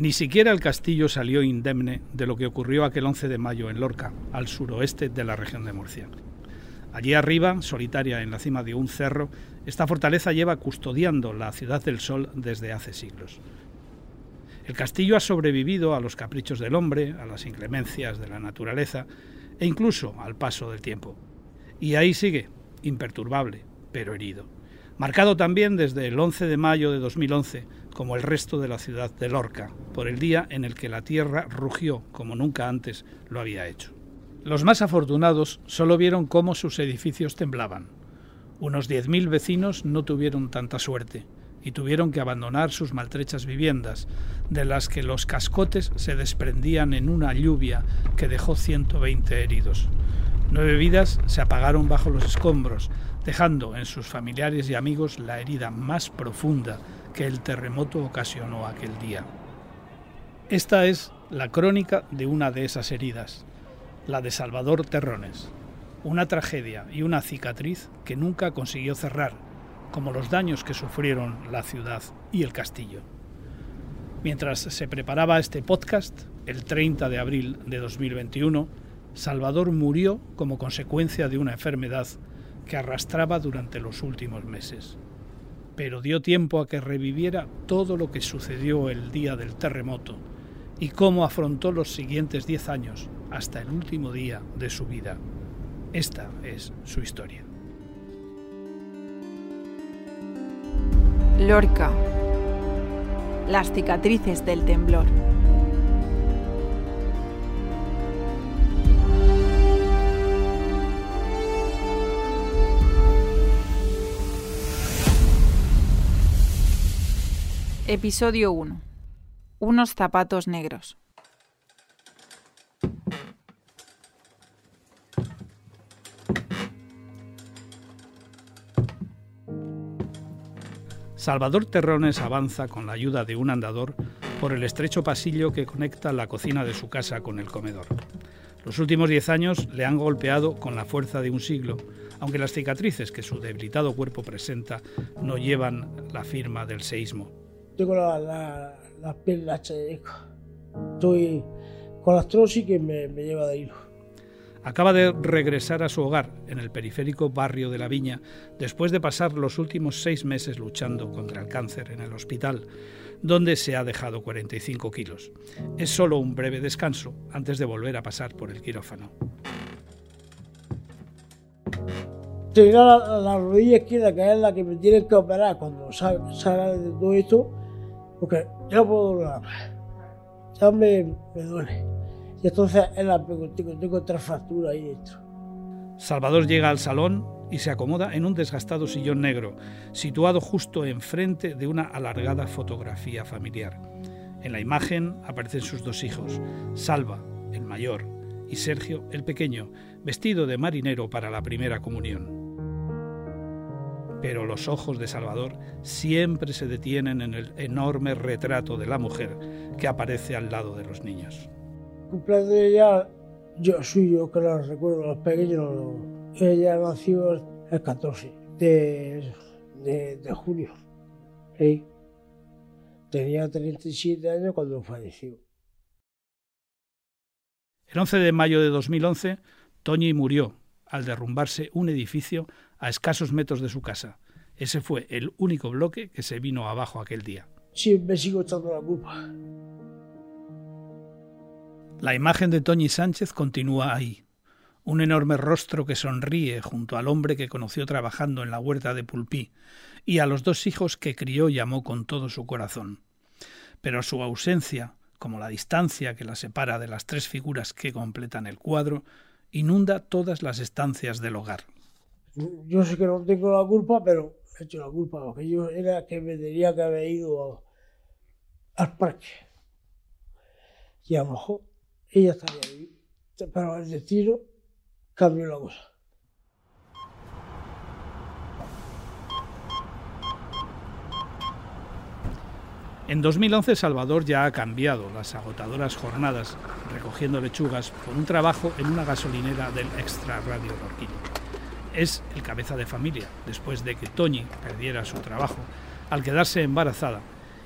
Ni siquiera el castillo salió indemne de lo que ocurrió aquel 11 de mayo en Lorca, al suroeste de la región de Murcia. Allí arriba, solitaria en la cima de un cerro, esta fortaleza lleva custodiando la ciudad del sol desde hace siglos. El castillo ha sobrevivido a los caprichos del hombre, a las inclemencias de la naturaleza e incluso al paso del tiempo. Y ahí sigue, imperturbable, pero herido. Marcado también desde el 11 de mayo de 2011, como el resto de la ciudad de Lorca, por el día en el que la tierra rugió como nunca antes lo había hecho. Los más afortunados solo vieron cómo sus edificios temblaban. Unos 10.000 vecinos no tuvieron tanta suerte y tuvieron que abandonar sus maltrechas viviendas, de las que los cascotes se desprendían en una lluvia que dejó 120 heridos. Nueve vidas se apagaron bajo los escombros, dejando en sus familiares y amigos la herida más profunda que el terremoto ocasionó aquel día. Esta es la crónica de una de esas heridas, la de Salvador Terrones, una tragedia y una cicatriz que nunca consiguió cerrar, como los daños que sufrieron la ciudad y el castillo. Mientras se preparaba este podcast, el 30 de abril de 2021, Salvador murió como consecuencia de una enfermedad que arrastraba durante los últimos meses. Pero dio tiempo a que reviviera todo lo que sucedió el día del terremoto y cómo afrontó los siguientes diez años hasta el último día de su vida. Esta es su historia. Lorca. Las cicatrices del temblor. Episodio 1. Unos zapatos negros. Salvador Terrones avanza con la ayuda de un andador por el estrecho pasillo que conecta la cocina de su casa con el comedor. Los últimos diez años le han golpeado con la fuerza de un siglo, aunque las cicatrices que su debilitado cuerpo presenta no llevan la firma del seísmo. Tengo la, las piernas Estoy con la astrosis que me, me lleva de hilo. Acaba de regresar a su hogar en el periférico barrio de La Viña después de pasar los últimos seis meses luchando contra el cáncer en el hospital, donde se ha dejado 45 kilos. Es solo un breve descanso antes de volver a pasar por el quirófano. Tengo la, la, rodilla izquierda, que es la que me tienen que operar cuando salga de todo esto, yo no puedo doblar. Ya me, duele. Y entonces él la tengo, tengo otra fractura ahí dentro. Salvador llega al salón y se acomoda en un desgastado sillón negro, situado justo enfrente de una alargada fotografía familiar. En la imagen aparecen sus dos hijos, Salva, el mayor, y Sergio, el pequeño, vestido de marinero para la primera comunión. Pero los ojos de Salvador siempre se detienen en el enorme retrato de la mujer que aparece al lado de los niños cumpleaños de ella, yo soy yo que lo recuerdo, los pequeños, ella nació el 14 de, de, junio. Tenía 37 años cuando falleció. El 11 de mayo de 2011, Toñi murió al derrumbarse un edificio a escasos metros de su casa. Ese fue el único bloque que se vino abajo aquel día. Sí, me sigo echando la culpa. La imagen de Toñi Sánchez continúa ahí, un enorme rostro que sonríe junto al hombre que conoció trabajando en la huerta de Pulpí y a los dos hijos que crió y amó con todo su corazón. Pero su ausencia, como la distancia que la separa de las tres figuras que completan el cuadro, inunda todas las estancias del hogar. Yo sé que no tengo la culpa, pero he hecho la culpa, porque yo era que me tenía que haber ido al parque. Y a lo mejor ella estaría ahí. Pero el destino cambió la cosa. En 2011 Salvador ya ha cambiado las agotadoras jornadas recogiendo lechugas por un trabajo en una gasolinera del Extra Radio Lorquín. Es el cabeza de familia, después de que Toñi perdiera su trabajo al quedarse embarazada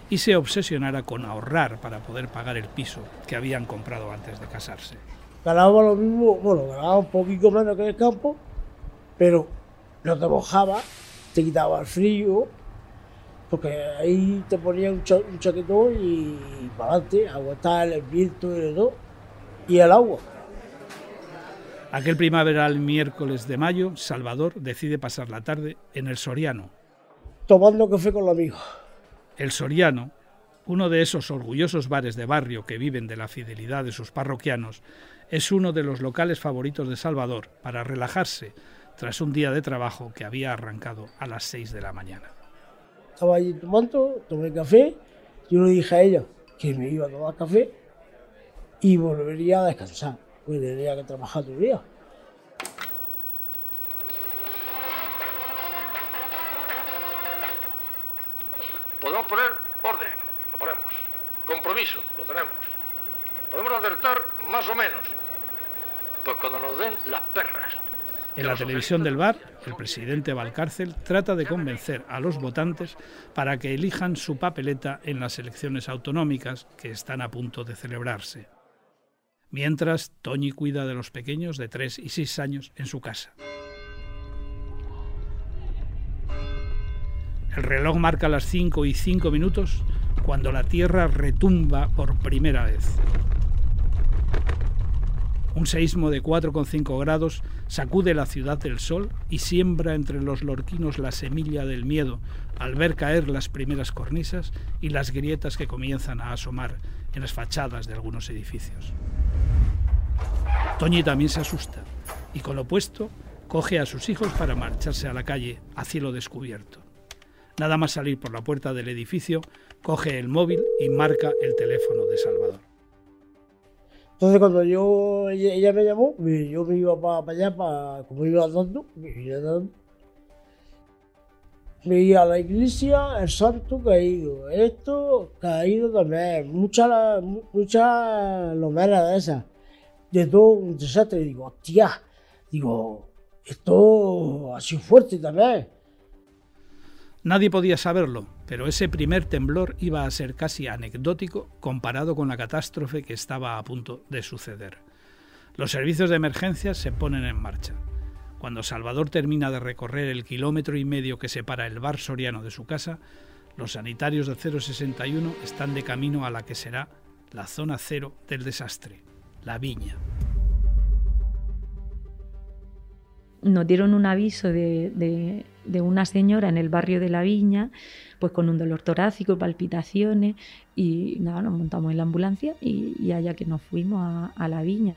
y se obsesionara con ahorrar para poder pagar el piso que habían comprado antes de casarse. Ganaba lo mismo, bueno, ganaba un poquito menos que el campo, pero no te mojaba, te quitaba el frío, porque ahí te ponía un, chaquetón y, para adelante, aguantar el viento y todo, y el agua. Aquel primaveral miércoles de mayo, Salvador decide pasar la tarde en el Soriano. Tomando café con los amigos. El Soriano, uno de esos orgullosos bares de barrio que viven de la fidelidad de sus parroquianos, es uno de los locales favoritos de Salvador para relajarse tras un día de trabajo que había arrancado a las 6 de la mañana. Estaba allí tomando, tomé café, yo le dije a ella que me iba a tomar café y volvería a descansar, pues tenía que trabajar todo el día. En la televisión del bar, el presidente Valcárcel trata de convencer a los votantes para que elijan su papeleta en las elecciones autonómicas que están a punto de celebrarse. Mientras, Toñi cuida de los pequeños de 3 y 6 años en su casa. El reloj marca las 5 y 5 minutos cuando la Tierra retumba por primera vez. Un seísmo de 4,5 grados sacude la ciudad del sol y siembra entre los lorquinos la semilla del miedo al ver caer las primeras cornisas y las grietas que comienzan a asomar en las fachadas de algunos edificios. Toñi también se asusta y con lo puesto coge a sus hijos para marcharse a la calle a cielo descubierto. Nada más salir por la puerta del edificio, coge el móvil y marca el teléfono de Salvador. Entonces cuando yo ella, me llamó, yo me iba para, allá, para, como iba andando, me iba andando. Veía a la iglesia, el santo caído, esto caído también, muchas mucha lomeras de esas, de todo un desastre. Digo, hostia, digo, esto ha sido fuerte también. Nadie podía saberlo, pero ese primer temblor iba a ser casi anecdótico comparado con la catástrofe que estaba a punto de suceder. Los servicios de emergencia se ponen en marcha. Cuando Salvador termina de recorrer el kilómetro y medio que separa el bar soriano de su casa, los sanitarios de 061 están de camino a la que será la zona cero del desastre, la viña nos dieron un aviso de, una señora en el barrio de La Viña, pues con un dolor torácico, palpitaciones, y nada, nos montamos en la ambulancia y, allá que nos fuimos a La Viña.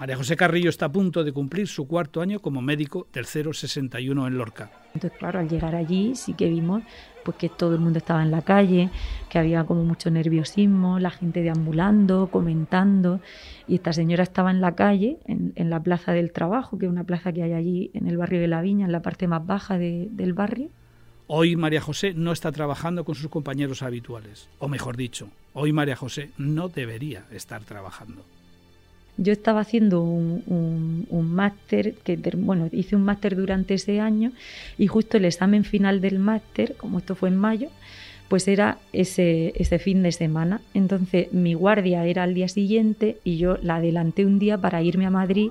María José Carrillo está a punto de cumplir su cuarto año como médico del 061 en Lorca. Entonces, claro, al llegar allí sí que vimos pues que todo el mundo estaba en la calle, que había como mucho nerviosismo, la gente deambulando, comentando, y esta señora estaba en la calle, en, la plaza del trabajo, que es una plaza que hay allí en el barrio de La Viña, en la parte más baja del barrio. Hoy María José no está trabajando con sus compañeros habituales, o mejor dicho, hoy María José no debería estar trabajando. Yo estaba haciendo un, máster, que bueno, hice un máster durante ese año y justo el examen final del máster, como esto fue en mayo, pues era ese, ese fin de semana. Entonces mi guardia era al día siguiente y yo la adelanté un día para irme a Madrid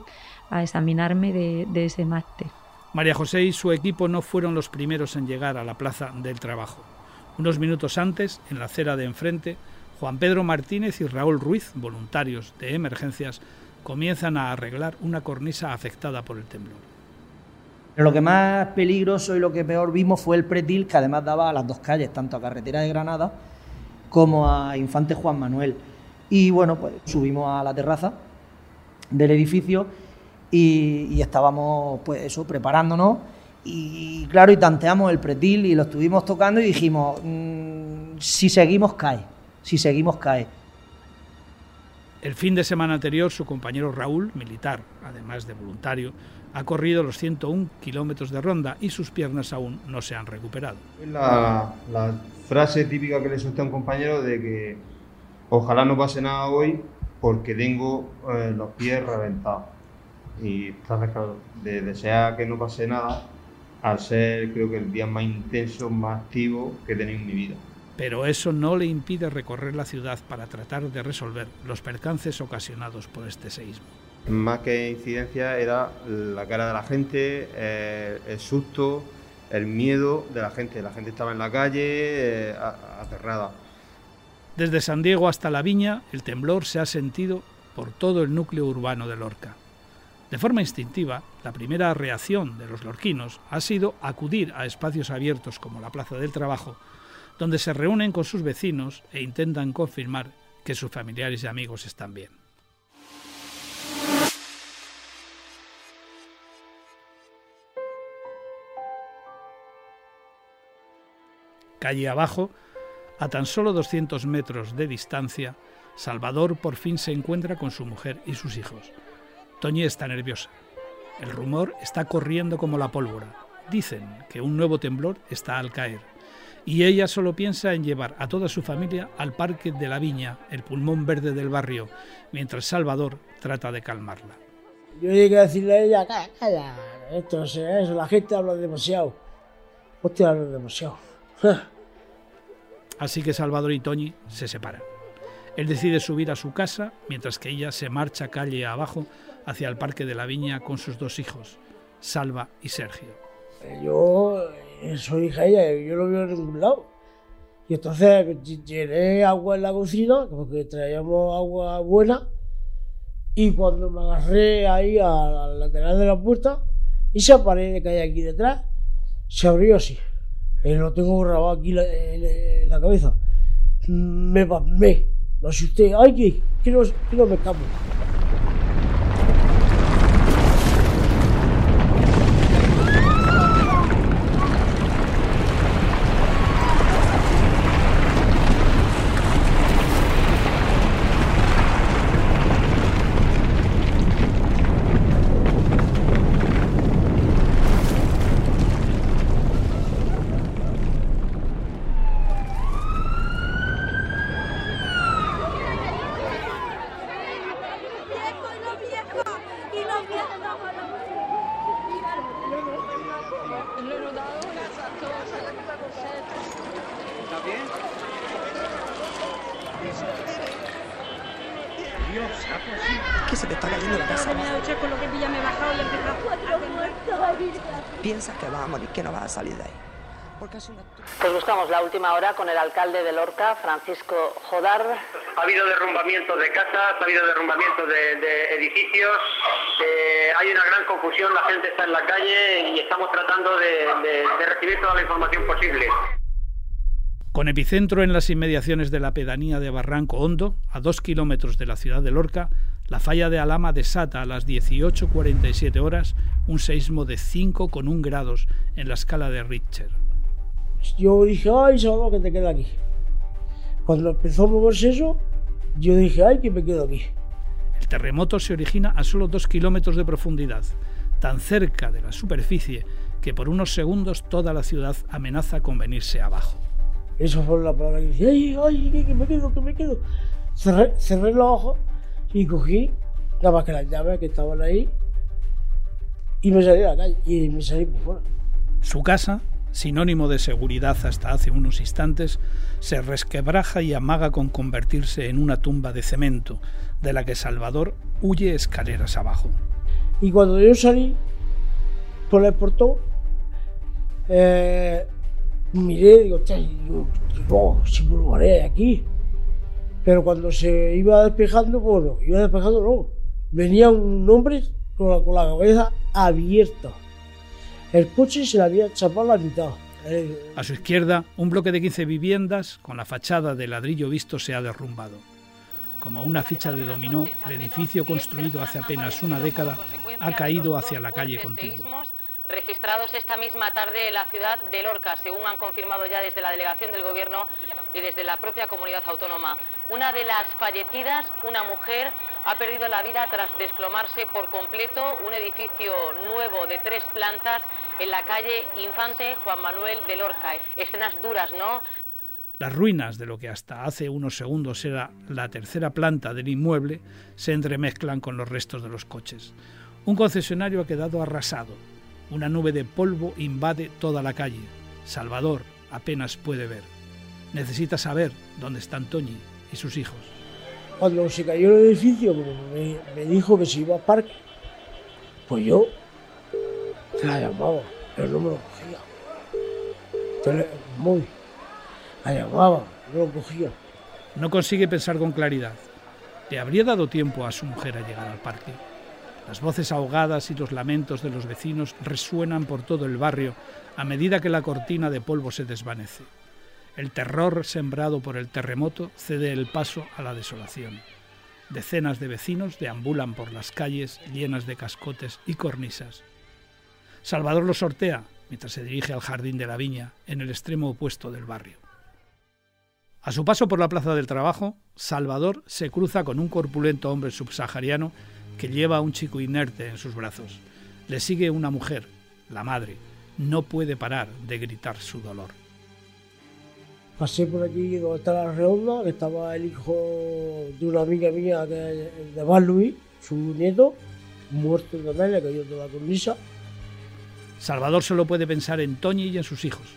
a examinarme de, de ese máster. María José y su equipo no fueron los primeros en llegar a la plaza del trabajo. Unos minutos antes, en la acera de enfrente, Juan Pedro Martínez y Raúl Ruiz, voluntarios de emergencias, comienzan a arreglar una cornisa afectada por el temblor. lo que más peligroso y lo que peor vimos fue el pretil que además daba a las dos calles, tanto a Carretera de Granada como a Infante Juan Manuel. Y bueno, pues subimos a la terraza del edificio y, estábamos pues eso, preparándonos y claro, y tanteamos el pretil y lo estuvimos tocando y dijimos, mm, si seguimos cae si seguimos cae. El fin de semana anterior, su compañero Raúl, militar, además de voluntario, ha corrido los 101 kilómetros de ronda y sus piernas aún no se han recuperado. La, la frase típica que le suelta a un compañero de que ojalá no pase nada hoy porque tengo eh, los pies reventados. Y claro, de desear que no pase nada, al ser creo que el día más intenso, más activo que he tenido en mi vida. Pero eso no le impide recorrer la ciudad para tratar de resolver los percances ocasionados por este seísmo. Más que incidencia era la cara de la gente, eh, el susto, el miedo de la gente. La gente estaba en la calle, eh, aterrada. Desde San Diego hasta La Viña, el temblor se ha sentido por todo el núcleo urbano de Lorca. De forma instintiva, la primera reacción de los lorquinos ha sido acudir a espacios abiertos como la Plaza del Trabajo, donde se reúnen con sus vecinos e intentan confirmar que sus familiares y amigos están bien. Calle abajo, a tan solo 200 metros de distancia, Salvador por fin se encuentra con su mujer y sus hijos. Toñi está nerviosa. El rumor está corriendo como la pólvora. Dicen que un nuevo temblor está al caer. Y ella solo piensa en llevar a toda su familia al Parque de la Viña, el pulmón verde del barrio, mientras Salvador trata de calmarla. Yo llegué a decirle a ella, calla, calla, esto es eso, la gente habla demasiado. Hostia, habla demasiado. Así que Salvador y Toñi se separan. Él decide subir a su casa, mientras que ella se marcha calle abajo hacia el Parque de la Viña con sus dos hijos, Salva y Sergio. Yo soy hija ella, yo no veo en ningún lado. Y entonces llené agua en la cocina, porque traíamos agua buena, y cuando me agarré ahí al lateral de la puerta, esa pared que hay aquí detrás se abrió así. Eh, lo tengo grabado aquí en la, cabeza. Me pasmé, me asusté. ¡Ay, que, que, no, no me escapo! que se te está cayendo la casa. con lo que pilla me he bajado y he Vas a morir, que no vas a salir de ahí. Pues buscamos la última hora con el alcalde de Lorca, Francisco Jodar. Ha habido derrumbamientos de casas, ha habido derrumbamientos de, edificios, eh, hay una gran confusión, la gente está en la calle y estamos tratando de recibir toda la información posible. Con epicentro en las inmediaciones de la pedanía de Barranco Hondo, a dos kilómetros de la ciudad de Lorca, la falla de Alama desata a las 18.47 horas un seísmo de 5,1 grados en la escala de Richter. Yo dije, ay, Salvador, que te queda aquí. Cuando empezó a moverse eso, yo dije, ay, que me quedo aquí. El terremoto se origina a solo dos kilómetros de profundidad, tan cerca de la superficie que por unos segundos toda la ciudad amenaza con venirse abajo. Eso fue la palabra que dije, ay, ay, que me quedo, que me quedo. Cerré, cerré los ojos y cogí nada más que las llaves que estaban ahí y me salí a la calle y me salí por fuera. Su casa, sinónimo de seguridad hasta hace unos instantes, se resquebraja y amaga con convertirse en una tumba de cemento, de la que Salvador huye escaleras abajo. Y cuando yo salí por el portón, eh, miré, digo, digo, si me lo haré aquí. Pero cuando se iba despejando, bueno, iba despejando, no. Venía un hombre con la, cabeza abierta. El coche se le había chapado la mitad. A su izquierda, un bloque de 15 viviendas con la fachada de ladrillo visto se ha derrumbado. Como una ficha de dominó, el edificio construido hace apenas una década ha caído hacia la calle contigua registrados esta misma tarde en la ciudad de Lorca, según han confirmado ya desde la delegación del Gobierno y desde la propia comunidad autónoma. Una de las fallecidas, una mujer, ha perdido la vida tras desplomarse por completo un edificio nuevo de tres plantas en la calle Infante Juan Manuel de Lorca. Escenas duras, ¿no? Las ruinas de lo que hasta hace unos segundos era la tercera planta del inmueble se entremezclan con los restos de los coches. Un concesionario ha quedado arrasado, una nube de polvo invade toda la calle. Salvador apenas puede ver. Necesita saber dónde están Toñi y sus hijos. Cuando se cayó el edificio, me, me dijo que se iba al parque, pues yo la llamaba, pero no me lo cogía. Muy. La llamaba, no lo cogía. No consigue pensar con claridad. ¿Le habría dado tiempo a su mujer a llegar al parque? Las voces ahogadas y los lamentos de los vecinos resuenan por todo el barrio a medida que la cortina de polvo se desvanece. El terror sembrado por el terremoto cede el paso a la desolación. Decenas de vecinos deambulan por las calles llenas de cascotes y cornisas. Salvador lo sortea mientras se dirige al jardín de la viña, en el extremo opuesto del barrio. A su paso por la Plaza del Trabajo, Salvador se cruza con un corpulento hombre subsahariano que lleva a un chico inerte en sus brazos. Le sigue una mujer, la madre. No puede parar de gritar su dolor. Pasé por aquí donde está la redonda, que estaba el hijo de una amiga mía que, de Bar Luis, su nieto, muerto también, le cayó toda la cornisa. Salvador solo puede pensar en Toñi y en sus hijos.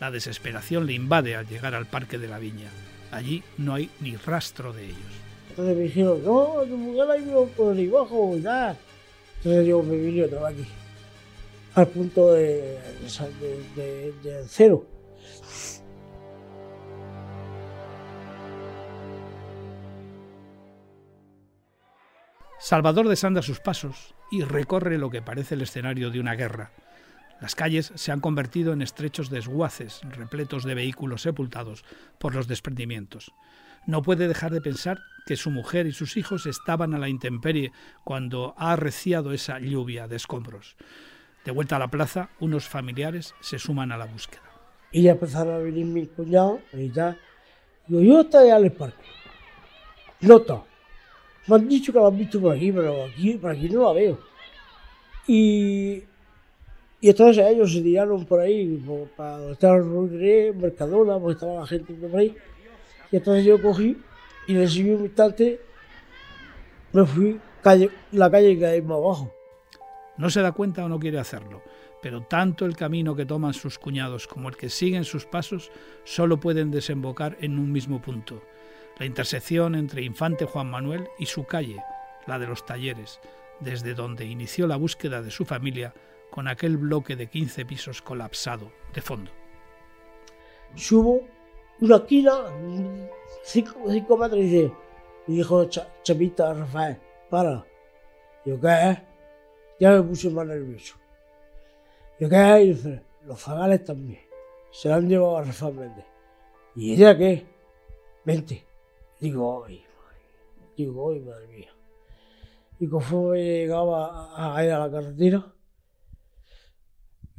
La desesperación le invade al llegar al parque de la viña. Allí no hay ni rastro de ellos. Entonces me dijeron, no, tu mujer ido por debajo y tal. Entonces yo me vine otra aquí, al punto de cero. Salvador desanda sus pasos y recorre lo que parece el escenario de una guerra. Las calles se han convertido en estrechos desguaces, repletos de vehículos sepultados por los desprendimientos. No puede dejar de pensar que su mujer y sus hijos estaban a la intemperie cuando ha arreciado esa lluvia de escombros. De vuelta a la plaza, unos familiares se suman a la búsqueda. Y ya empezaron a venir mis cuñados y tal. Digo, yo estoy el parque. No está. Me han dicho que lo han visto por aquí, pero aquí, por aquí no la veo. Y, y entonces ellos se tiraron por ahí, por- para donde estaba el Mercadona, porque estaba la gente por ahí. Y entonces yo cogí y seguí un instante, me fui calle, la calle que hay más abajo. No se da cuenta o no quiere hacerlo, pero tanto el camino que toman sus cuñados como el que siguen sus pasos solo pueden desembocar en un mismo punto, la intersección entre Infante Juan Manuel y su calle, la de los talleres, desde donde inició la búsqueda de su familia con aquel bloque de 15 pisos colapsado de fondo. subo una esquina, cinco, cinco metros, y dice, y dijo Cha- Chapita Rafael, para. Yo, ¿qué? Ya me puse más nervioso. Yo, ¿qué? Y dice, los zagales también. Se la han llevado a Rafael Méndez. ¿Y ella qué? Vente. Digo, ay, madre. Digo, ay, madre mía. Y conforme llegaba a, ir a la carretera,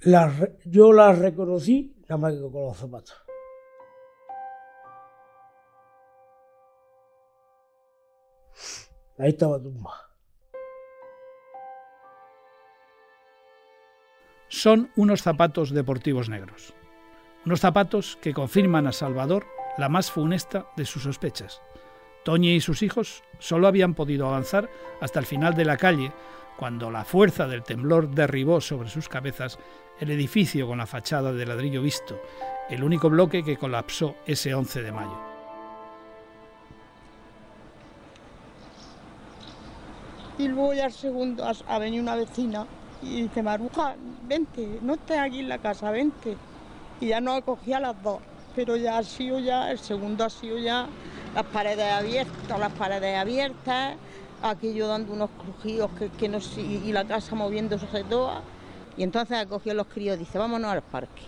la yo la reconocí nada más que con los zapatos. Ahí estaba tumba. Son unos zapatos deportivos negros. Unos zapatos que confirman a Salvador la más funesta de sus sospechas. Toñi y sus hijos solo habían podido avanzar hasta el final de la calle, cuando la fuerza del temblor derribó sobre sus cabezas el edificio con la fachada de ladrillo visto, el único bloque que colapsó ese 11 de mayo. Y luego ya al segundo ha, ha venido una vecina y dice, Maruja, vente, no estés aquí en la casa, vente. Y ya nos acogía a las dos, pero ya ha sido ya, el segundo ha sido ya las paredes abiertas, las paredes abiertas, aquello dando unos crujidos que, que no sé, y la casa moviéndose toda. Y entonces ha cogido los críos y dice, vámonos al parque.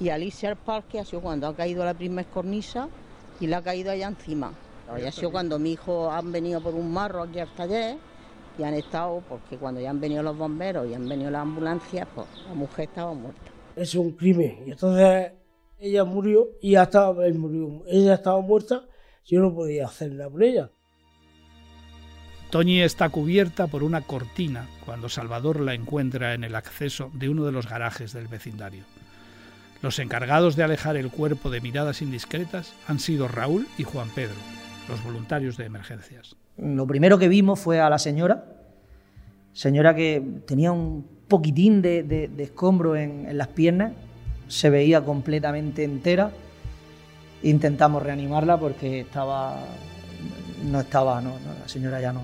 Y al irse al parque ha sido cuando ha caído la primera cornisa y la ha caído allá encima. Y ha sido cuando mi hijo han venido por un marro aquí al taller y han estado, porque cuando ya han venido los bomberos y han venido las ambulancias, pues la mujer estaba muerta. Es un crimen. Y entonces ella murió y ya estaba, él murió. ella estaba muerta, yo no podía hacer nada por ella. Toñi está cubierta por una cortina cuando Salvador la encuentra en el acceso de uno de los garajes del vecindario. Los encargados de alejar el cuerpo de miradas indiscretas han sido Raúl y Juan Pedro, los voluntarios de emergencias. Lo primero que vimos fue a la señora, señora que tenía un poquitín de, de- escombro en, en las piernas, se veía completamente entera intentamos reanimarla porque estaba no estaba, no, la señora ya no.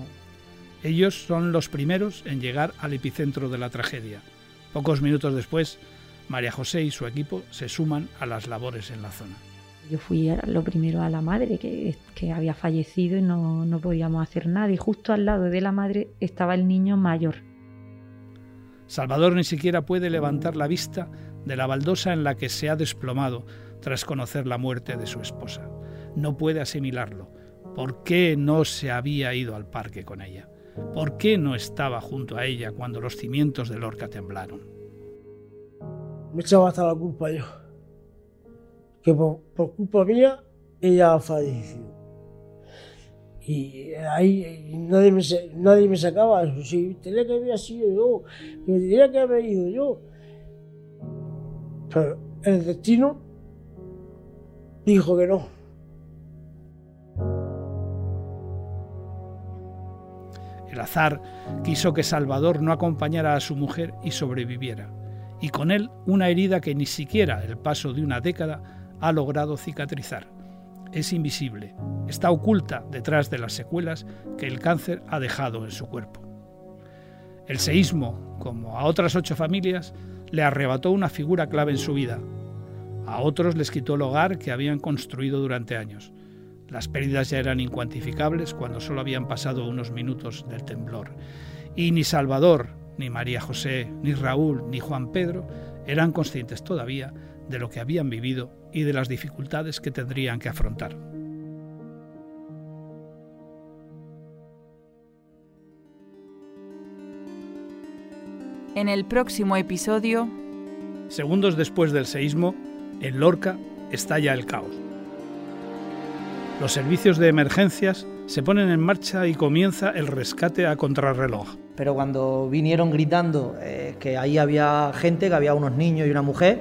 Ellos son los primeros en llegar al epicentro de la tragedia. Pocos minutos después, María José y su equipo se suman a las labores en la zona. Yo fui lo primero a la madre que, que había fallecido y no, no podíamos hacer nada. Y justo al lado de la madre estaba el niño mayor. Salvador ni siquiera puede levantar la vista de la baldosa en la que se ha desplomado tras conocer la muerte de su esposa. No puede asimilarlo. ¿Por qué no se había ido al parque con ella? ¿Por qué no estaba junto a ella cuando los cimientos de Lorca temblaron? Me echaba hasta la culpa yo. Que por, culpa mía ella ha fallecido. Y ahí nadie me, nadie me sacaba eso. Si tenía que haber sido yo, que tenía que haber ido yo. Pero el destino dijo que no. El azar quiso que Salvador no acompañara a su mujer y sobreviviera, y con él una herida que ni siquiera el paso de una década ha logrado cicatrizar. Es invisible, está oculta detrás de las secuelas que el cáncer ha dejado en su cuerpo. El seísmo, como a otras ocho familias, le arrebató una figura clave en su vida. A otros les quitó el hogar que habían construido durante años. Las pérdidas ya eran incuantificables cuando solo habían pasado unos minutos del temblor. Y ni Salvador, ni María José, ni Raúl, ni Juan Pedro eran conscientes todavía de lo que habían vivido y de las dificultades que tendrían que afrontar. En el próximo episodio... Segundos después del seísmo, en Lorca estalla el caos. Los servicios de emergencias se ponen en marcha y comienza el rescate a contrarreloj. Pero cuando vinieron gritando eh, que ahí había gente, que había unos niños y una mujer,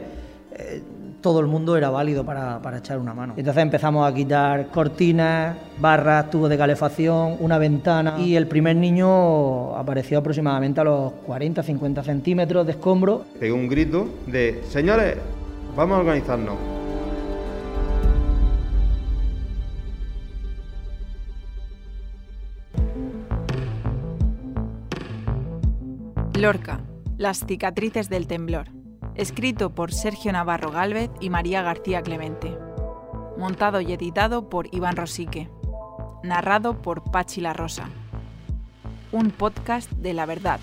eh, todo el mundo era válido para, para, echar una mano. Entonces empezamos a quitar cortinas, barras, tubos de calefacción, una ventana y el primer niño apareció aproximadamente a los 40-50 centímetros de escombro. Pegó un grito de, señores, vamos a organizarnos. Lorca, Las cicatrices del temblor. Escrito por Sergio Navarro Gálvez y María García Clemente. Montado y editado por Iván Rosique. Narrado por Pachi La Rosa. Un podcast de la verdad,